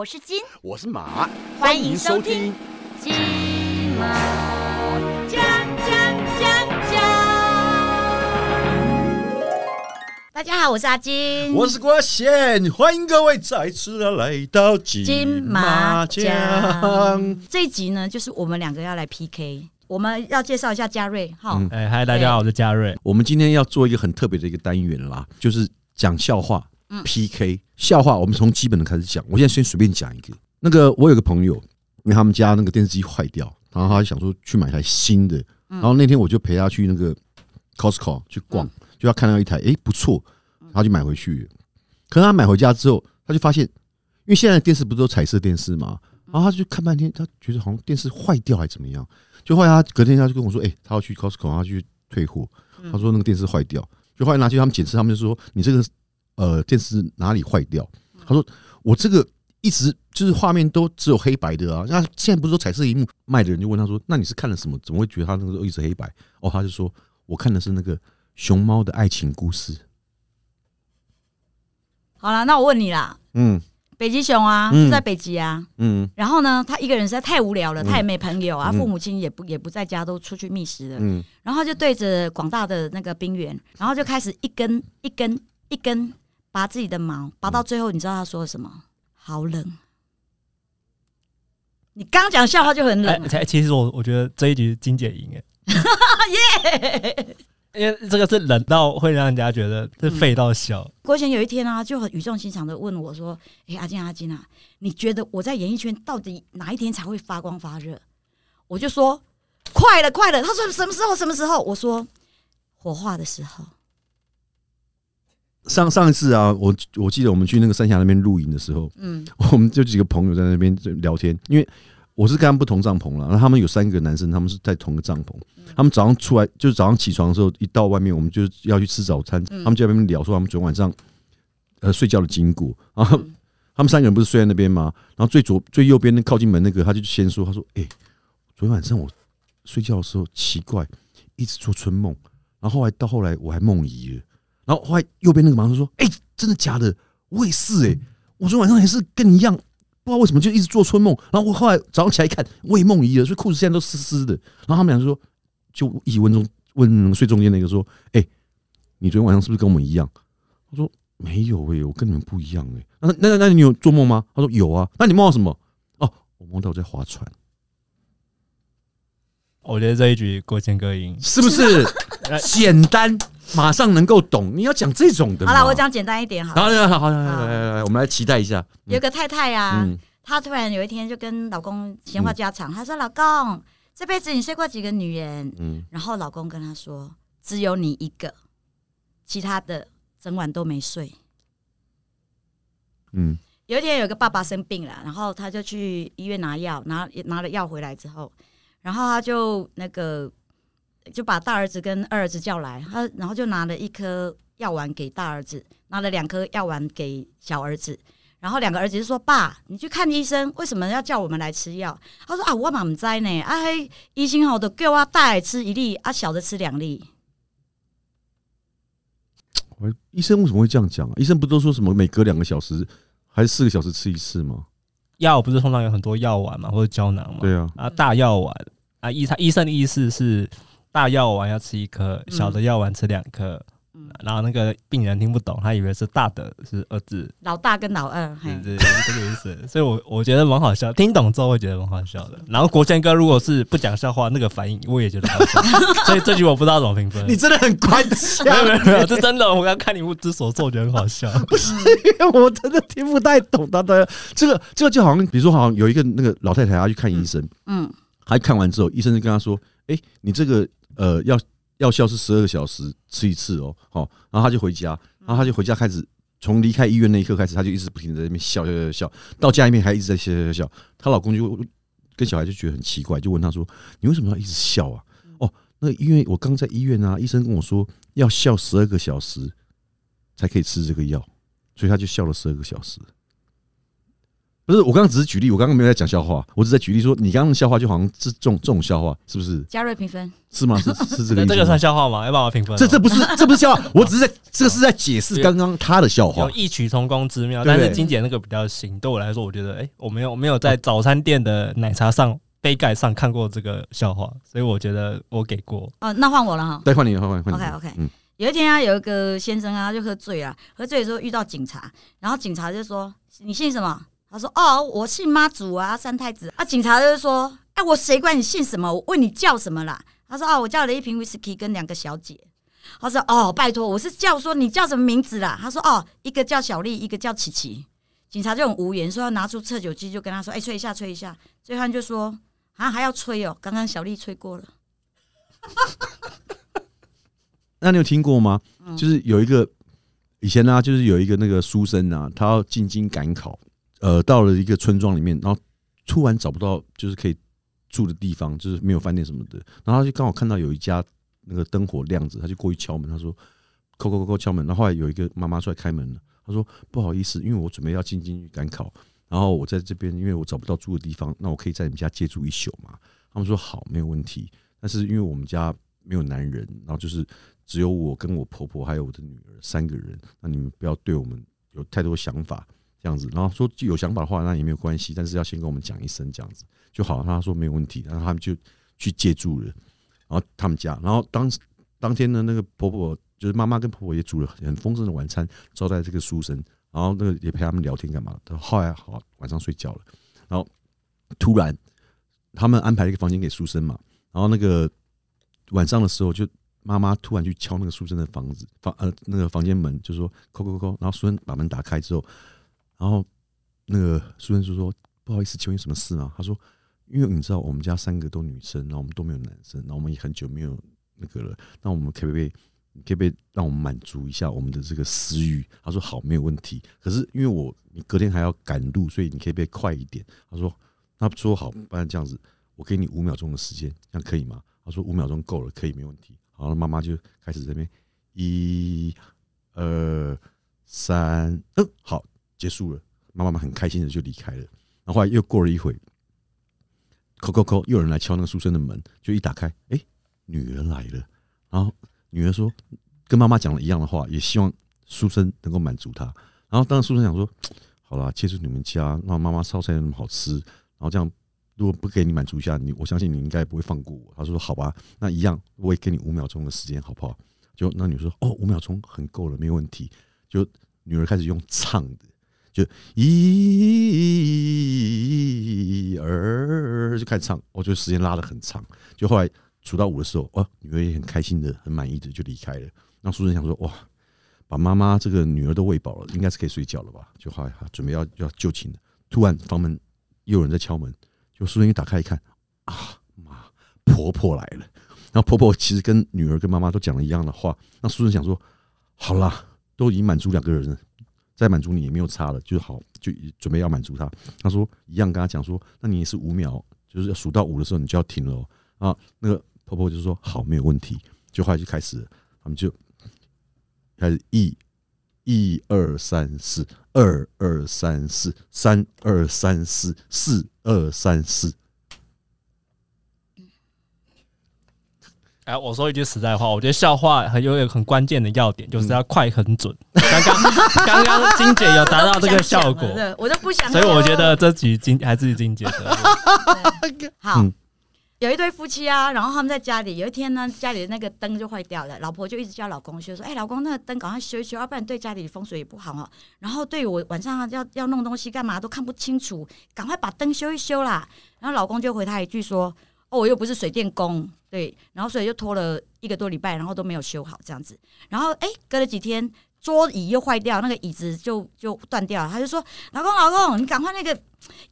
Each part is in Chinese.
我是金，我是马，欢迎收听。金马奖奖奖奖。大家好，我是阿金，我是郭贤，欢迎各位再次的来到金金马马奖奖。。这一集呢，就是我们两个要来 PK，我们要介绍一下嘉瑞哈。嗯哎，嗨，大家好，我是嘉瑞。我们今天要做一个很特别的一个单元啦，就是讲笑话嗯 PK 笑话。我们从基本的开始讲。我现在先随便讲一个。那个我有个朋友，因为他们家那个电视机坏掉，然后他就想说去买台新的。然后那天我就陪他去那个 Costco 去逛，就他看到一台，诶不错，他就买回去。可是他买回家之后，他就发现，因为现在的电视不是都彩色电视嘛，然后他就看半天，他觉得好像电视坏掉还怎么样。就后来他隔天他就跟我说，诶，他要去 Costco，他要去退货。他说那个电视坏掉，就后来拿去他们检测，他们就说你这个呃电视哪里坏掉？他说我这个一直就是画面都只有黑白的啊，那现在不是说彩色荧幕卖的人就问他说，那你是看了什么？怎么会觉得他那个都一直黑白？哦，他就说我看的是那个熊猫的爱情故事。好了，那我问你啦，嗯北极熊啊，嗯在北极啊，嗯然后呢，他一个人实在太无聊了，嗯他也没朋友啊，嗯父母亲也不也不在家，都出去觅食了。嗯，然后就对着广大的那个冰原，然后就开始一根一根一根拔自己的毛，拔到最后，你知道他说了什么？好冷。你刚刚讲笑话就很冷哎，，其其实我我觉得这一局金姐赢哎，因为这个是冷到会让人家觉得是废到笑。郭贤有一天啊，就很语重心长的问我说：“哎、阿金阿金啊，你觉得我在演艺圈到底哪一天才会发光发热？”我就说：“快了，快了。”他说：“什么时候？什么时候？”我说：“火化的时候。上上一次啊，我我记得我们去那个三峡那边露营的时候，”嗯我们就几个朋友在那边聊天，因为我是跟他们不同帐篷了，然后他们有三个男生，他们是在同个帐篷。他们早上出来，就是早上起床的时候，一到外面，我们就要去吃早餐。嗯他们就在那边聊说他们昨天晚上呃睡觉的经过。然后嗯他们三个人不是睡在那边吗？然后最左最右边那靠近门那个，他就先说，他说：“哎、昨天晚上我睡觉的时候奇怪，一直做春梦，然后后来到后来我还梦遗了。然后后来右边那个马上说：‘哎、真的假的？我也是哎、我昨天晚上也是跟你一样，不知道为什么就一直做春梦。然后我后来早上起来一看，我也梦遗了，所以裤子现在都湿湿的。然后他们俩就说，就一起问中问睡中间那个说：“哎、你昨天晚上是不是跟我们一样？”他说：“没有哎、我跟你们不一样哎、那那那那你有做梦吗？”他说：“有啊。”那你梦到什么？哦，我梦到我在划船，我觉得这一局郭谦哥赢。是不是 简单？马上能够懂。你要讲这种的。好了，我讲简单一点好了。好了，好好好，来来来来，我们来期待一下。有个太太啊，嗯她突然有一天就跟老公闲话家常，她说：“老公，这辈子你睡过几个女人？”嗯然后老公跟她说：“只有你一个，其他的整晚都没睡。”嗯有一天，有个爸爸生病了，然后他就去医院拿药，拿拿了药回来之后，然后他就那个就把大儿子跟二儿子叫来，他然后就拿了一颗药丸给大儿子，拿了两颗药丸给小儿子，然后两个儿子就说：“爸，你去看医生，为什么要叫我们来吃药？”他说：“啊，我嘛唔知呢，啊，嘿医生吼都叫我大的吃一粒，啊，小的吃两粒。我医生为什么会这样讲啊？医生不都说什么每隔两个小时还是四个小时吃一次吗？药不是通常有很多药丸嘛，或者胶囊嘛？对啊，啊，大药丸啊，医他医生的意思是大药丸要吃一颗，小的药丸吃两颗。嗯然后那个病人听不懂，他以为是大的是二字，老大跟老二，嘿对，对对，这个意思。所以我我觉得蛮好笑，听懂之后会觉得蛮好笑的。然后国谦哥如果是不讲笑话，那个反应我也觉得好笑。所以这局我不知道怎么评分。你真的很官 没有，没有没有，这真的，我刚看你不知所措，我觉得很好笑。不是，因为我真的听不太懂他的这个，这个就好像，比如说，好像有一个那个老太太，她去看医生，嗯她看完之后，医生就跟她说：“哎，你这个呃药药效是十二个小时吃一次哦，好。”然后他就回家，然后他就回家开始。从离开医院那一刻开始，他就一直不停在那边笑笑笑笑，到家里面还一直在笑笑笑笑。她老公就跟小孩就觉得很奇怪，就问她说：“你为什么要一直笑啊？”哦，那因为我刚在医院啊，医生跟我说要笑十二个小时才可以吃这个药，所以他就笑了十二个小时。不是，我刚刚只是举例，我刚刚没有在讲笑话，我只是在举例说，你刚刚的笑话就好像是这种这种笑话，是不是？嘉瑞评分，是吗？是 是这个意思吗这个算笑话吗？要帮我评分哦。这这不是这不是笑话，我只是在这个是在解释刚刚他的笑话有。异曲同工之妙，但是金姐那个比较新。对我来说，我觉得，哎、我没有我没有在早餐店的奶茶上杯盖上看过这个笑话，所以我觉得我给过。哦，那换我了哈。对换你，换换换。OK，OK 嗯，有一天啊，有一个先生啊，就喝醉了，喝醉的时候遇到警察，然后警察就说：“你姓什么？”他说：“哦，我姓妈祖啊，三太子。”啊，警察就说：“哎，我谁管你姓什么？我问你叫什么啦？”他说：“哦，我叫了一瓶威士忌跟两个小姐。”他说：“哦，拜托，我是叫说你叫什么名字啦？”他说：“哦，一个叫小丽，一个叫琪琪。”警察就很无言，说要拿出测酒机，就跟他说：“哎，吹一下，吹一下。”醉汉就说：“啊，还要吹哦，刚刚小丽吹过了。那你有听过吗？嗯就是有一个以前呢、就是有一个那个书生啊，他要进京赶考，呃，到了一个村庄里面，然后突然找不到就是可以住的地方，就是没有饭店什么的，然后他就刚好看到有一家那个灯火亮着，他就过去敲门，他说叩叩叩叩敲门，然后后来有一个妈妈出来开门了，他说不好意思，因为我准备要进京去赶考，然后我在这边因为我找不到住的地方，那我可以在你们家借住一宿嘛？他们说好，没有问题，但是因为我们家没有男人，然后就是只有我跟我婆婆还有我的女儿三个人，那你们不要对我们有太多想法这样子。然后说有想法的话，那也没有关系，但是要先跟我们讲一声这样子就好。他说没有问题，然后他们就去借住了，然后他们家，然后当当天呢，那个婆婆就是妈妈跟婆婆也煮了很丰盛的晚餐招待这个书生，然后那个也陪他们聊天干嘛的。后来好晚上睡觉了，然后突然他们安排了一个房间给书生嘛，然后那个晚上的时候就妈妈突然去敲那个书生的房子房呃那个房间门，就说叩叩叩，然后书生把门打开之后，然后那个苏生就说不好意思，请问有什么事吗？他说因为你知道我们家三个都女生，然后我们都没有男生，然后我们也很久没有那个了，那我们可不可以？你可不可以让我们满足一下我们的这个私欲？他说好，没有问题。可是因为我你隔天还要赶路，所以你可以不可以快一点？他说那说好，不然这样子，我给你五秒钟的时间，这样可以吗？他说五秒钟够了，可以，没问题。好了，妈妈就开始这边一、二、三，嗯，好，结束了。妈妈很开心的就离开了。然后后来又过了一会，叩叩叩，又有人来敲那个书生的门，就一打开，哎、女儿来了。然后女儿说，跟妈妈讲了一样的话，也希望书生能够满足她。然后当时书生想说，好啦，借住你们家，那妈妈烧菜那么好吃，然后这样如果不给你满足一下，你我相信你应该不会放过我。他说好吧，那一样我也给你五秒钟的时间，好不好？就那女儿说哦，五秒钟很够了，没问题。就女儿开始用唱的，一二就开始唱，我觉得时间拉得很长。就后来数到五的时候，哦，女儿也很开心的、很满意的就离开了。那书生想说哇。把妈妈这个女儿都喂饱了，应该是可以睡觉了吧？就后来准备要要就寝了，突然房门又有人在敲门，就书生一打开一看，啊妈，婆婆来了。然后婆婆其实跟女儿跟妈妈都讲了一样的话，那书生想说，好啦，都已经满足两个人了，再满足你也没有差了，就好，就准备要满足他。他说一样跟他讲说，那你也是五秒，就是要数到五的时候你就要停了、哦。啊，那个婆婆就说好，没有问题。就后来就开始，他们就。开始一、一二三四，二二三四，三二三四，四二三四。哎，我说一句实在话，我觉得笑话很有一个很关键的要点，就是要快很准。刚刚 刚刚金姐有达到这个效果，对，我都不想。所以我觉得这局金还是金姐的。好嗯。有一对夫妻啊，然后他们在家里，有一天呢，家里的那个灯就坏掉了，老婆就一直叫老公修，说：“哎、老公，那个灯赶快修一修，要不然对家里风水也不好哦。然后对我晚上要要弄东西干嘛都看不清楚，赶快把灯修一修啦。”然后老公就回他一句说：“哦，我又不是水电工，对。”然后所以就拖了一个多礼拜，然后都没有修好这样子。然后哎，隔了几天，桌椅又坏掉，那个椅子就就断掉了。他就说：“老公，老公，你赶快那个。”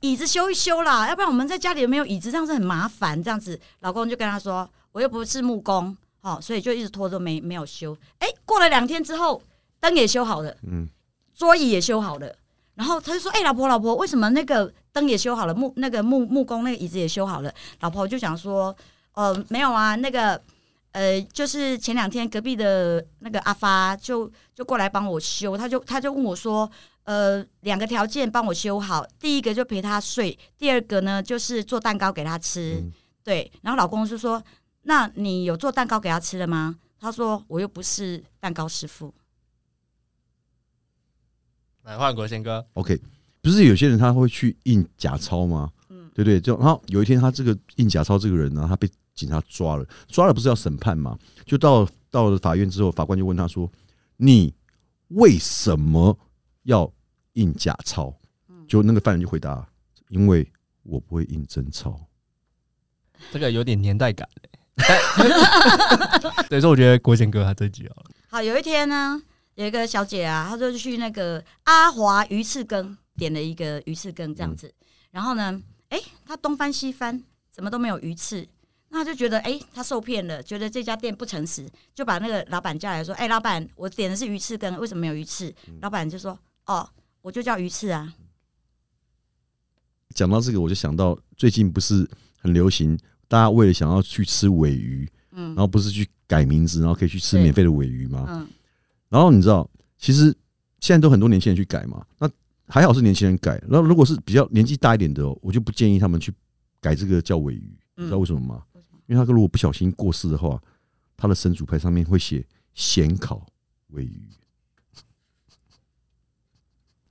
椅子修一修啦，要不然我们在家里没有椅子，这样子很麻烦。这样子，老公就跟他说：“我又不是木工，哦，所以就一直拖着没没有修。”哎，过了两天之后，灯也修好了，嗯，桌椅也修好了。然后他就说：“哎、老婆，老婆，为什么那个灯也修好了，木那个木木工那个椅子也修好了？”老婆就想说：“呃，没有啊，那个呃，就是前两天隔壁的那个阿发就就过来帮我修，他就他就问我说，呃，两个条件帮我修好，第一个就陪他睡，第二个呢就是做蛋糕给他吃，嗯对。然后老公就说，那你有做蛋糕给他吃了吗？他说我又不是蛋糕师傅，来换国贤哥，OK，不是有些人他会去印假钞吗？嗯对对？就然后有一天他这个印假钞这个人呢，他被警察抓了，抓了不是要审判吗？就到到了法院之后，法官就问他说：“你为什么要印假钞？”就那个犯人就回答：“因为我不会印真钞。这个有点年代感 所以说我觉得国贤哥他这集好了，好，有一天呢，有一个小姐啊，她就去那个阿华鱼翅羹点了一个鱼翅羹这样子，然后呢，哎，她东翻西翻，怎么都没有鱼翅，那她就觉得哎，他受骗了，觉得这家店不诚实，就把那个老板叫来说，哎，老板，我点的是鱼翅羹，为什么没有鱼翅？老板就说，哦，我就叫鱼翅啊，”讲到这个，我就想到最近不是很流行，大家为了想要去吃尾鱼，嗯然后不是去改名字，然后可以去吃免费的尾鱼吗？嗯然后你知道，其实现在都很多年轻人去改嘛，那还好是年轻人改。那如果是比较年纪大一点的哦，我就不建议他们去改这个叫尾鱼，你知道为什么吗？因为他如果不小心过世的话，他的神主牌上面会写咸烤尾鱼。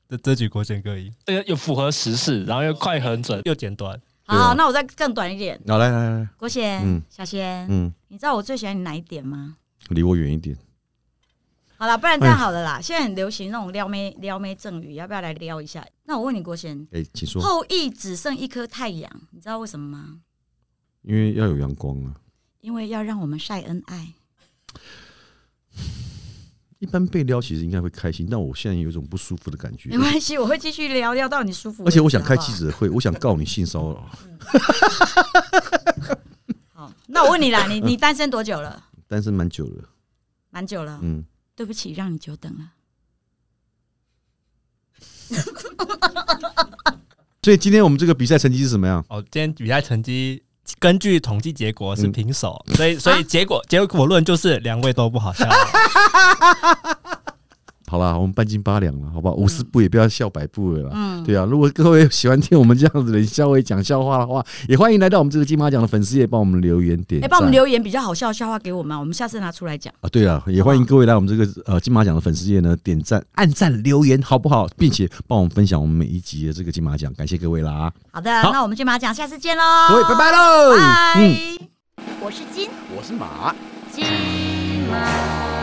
这这局国贤哥赢，这个又符合时事，然后又快很准，又简短，好，那我再更短一点，好，来来来来，国贤，嗯小贤，嗯，你知道我最喜欢你哪一点吗？离我远一点。好了，不然这样好了啦。现在很流行那种撩妹撩妹赠语，要不要来撩一下？那我问你，国贤，哎、请说，后羿只剩一颗太阳，你知道为什么吗？因为要有阳光啊。因为要让我们晒恩爱。一般被撩其实应该会开心，但我现在有一种不舒服的感觉没。关系，我会继续聊聊到你舒服。而且我想开记者会，我想告你性骚扰。好，那我问你啦，你你单身多久了？单身蛮久了，蛮久了。嗯，对不起，让你久等了。所以今天我们这个比赛成绩是什么样？哦，今天比赛成绩根据统计结果是嗯平手，所以所以结果结果论就是两位都不好笑。好啦，我们半斤八两了，好不好？五十步也不要笑百步了啦。嗯，对啊，如果各位喜欢听我们这样子的笑话讲笑话的话，也欢迎来到我们这个金马奖的粉丝页，帮我们留言点哎，赞。帮我们留言比较好笑的笑话给我们，我们下次拿出来讲。啊！对啊，也欢迎各位来我们这个呃金马奖的粉丝页呢，点赞、按赞、留言，好不好？并且帮我们分享我们每一集的这个金马奖，感谢各位啦！好的，好那我们金马奖下次见喽，各位拜拜喽！拜。嗯，我是金我是马。金马。